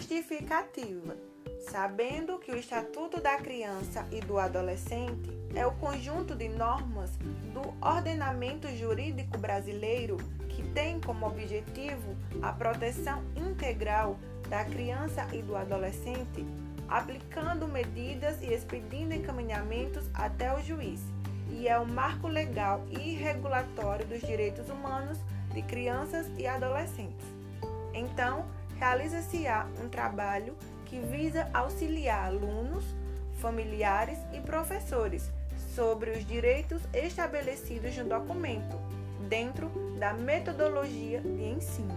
aplicativa, sabendo que o Estatuto da Criança e do Adolescente é o conjunto de normas do ordenamento jurídico brasileiro que tem como objetivo a proteção integral da criança e do adolescente, aplicando medidas e expedindo encaminhamentos até o juiz, e é o marco legal e regulatório dos direitos humanos de crianças e adolescentes. Então, realiza-se-á um trabalho que visa auxiliar alunos, familiares e professores sobre os direitos estabelecidos no documento, dentro da metodologia de ensino.